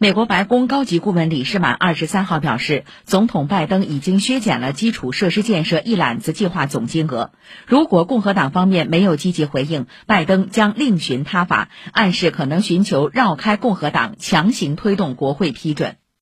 美国白宫高级顾问李事满二十三号表示总统拜登已经削减了基础设施建设一揽子计划总金额。如果共和党方面没有积极回应拜登将另寻他法暗示可能寻求绕开共和党强行推动国会批准。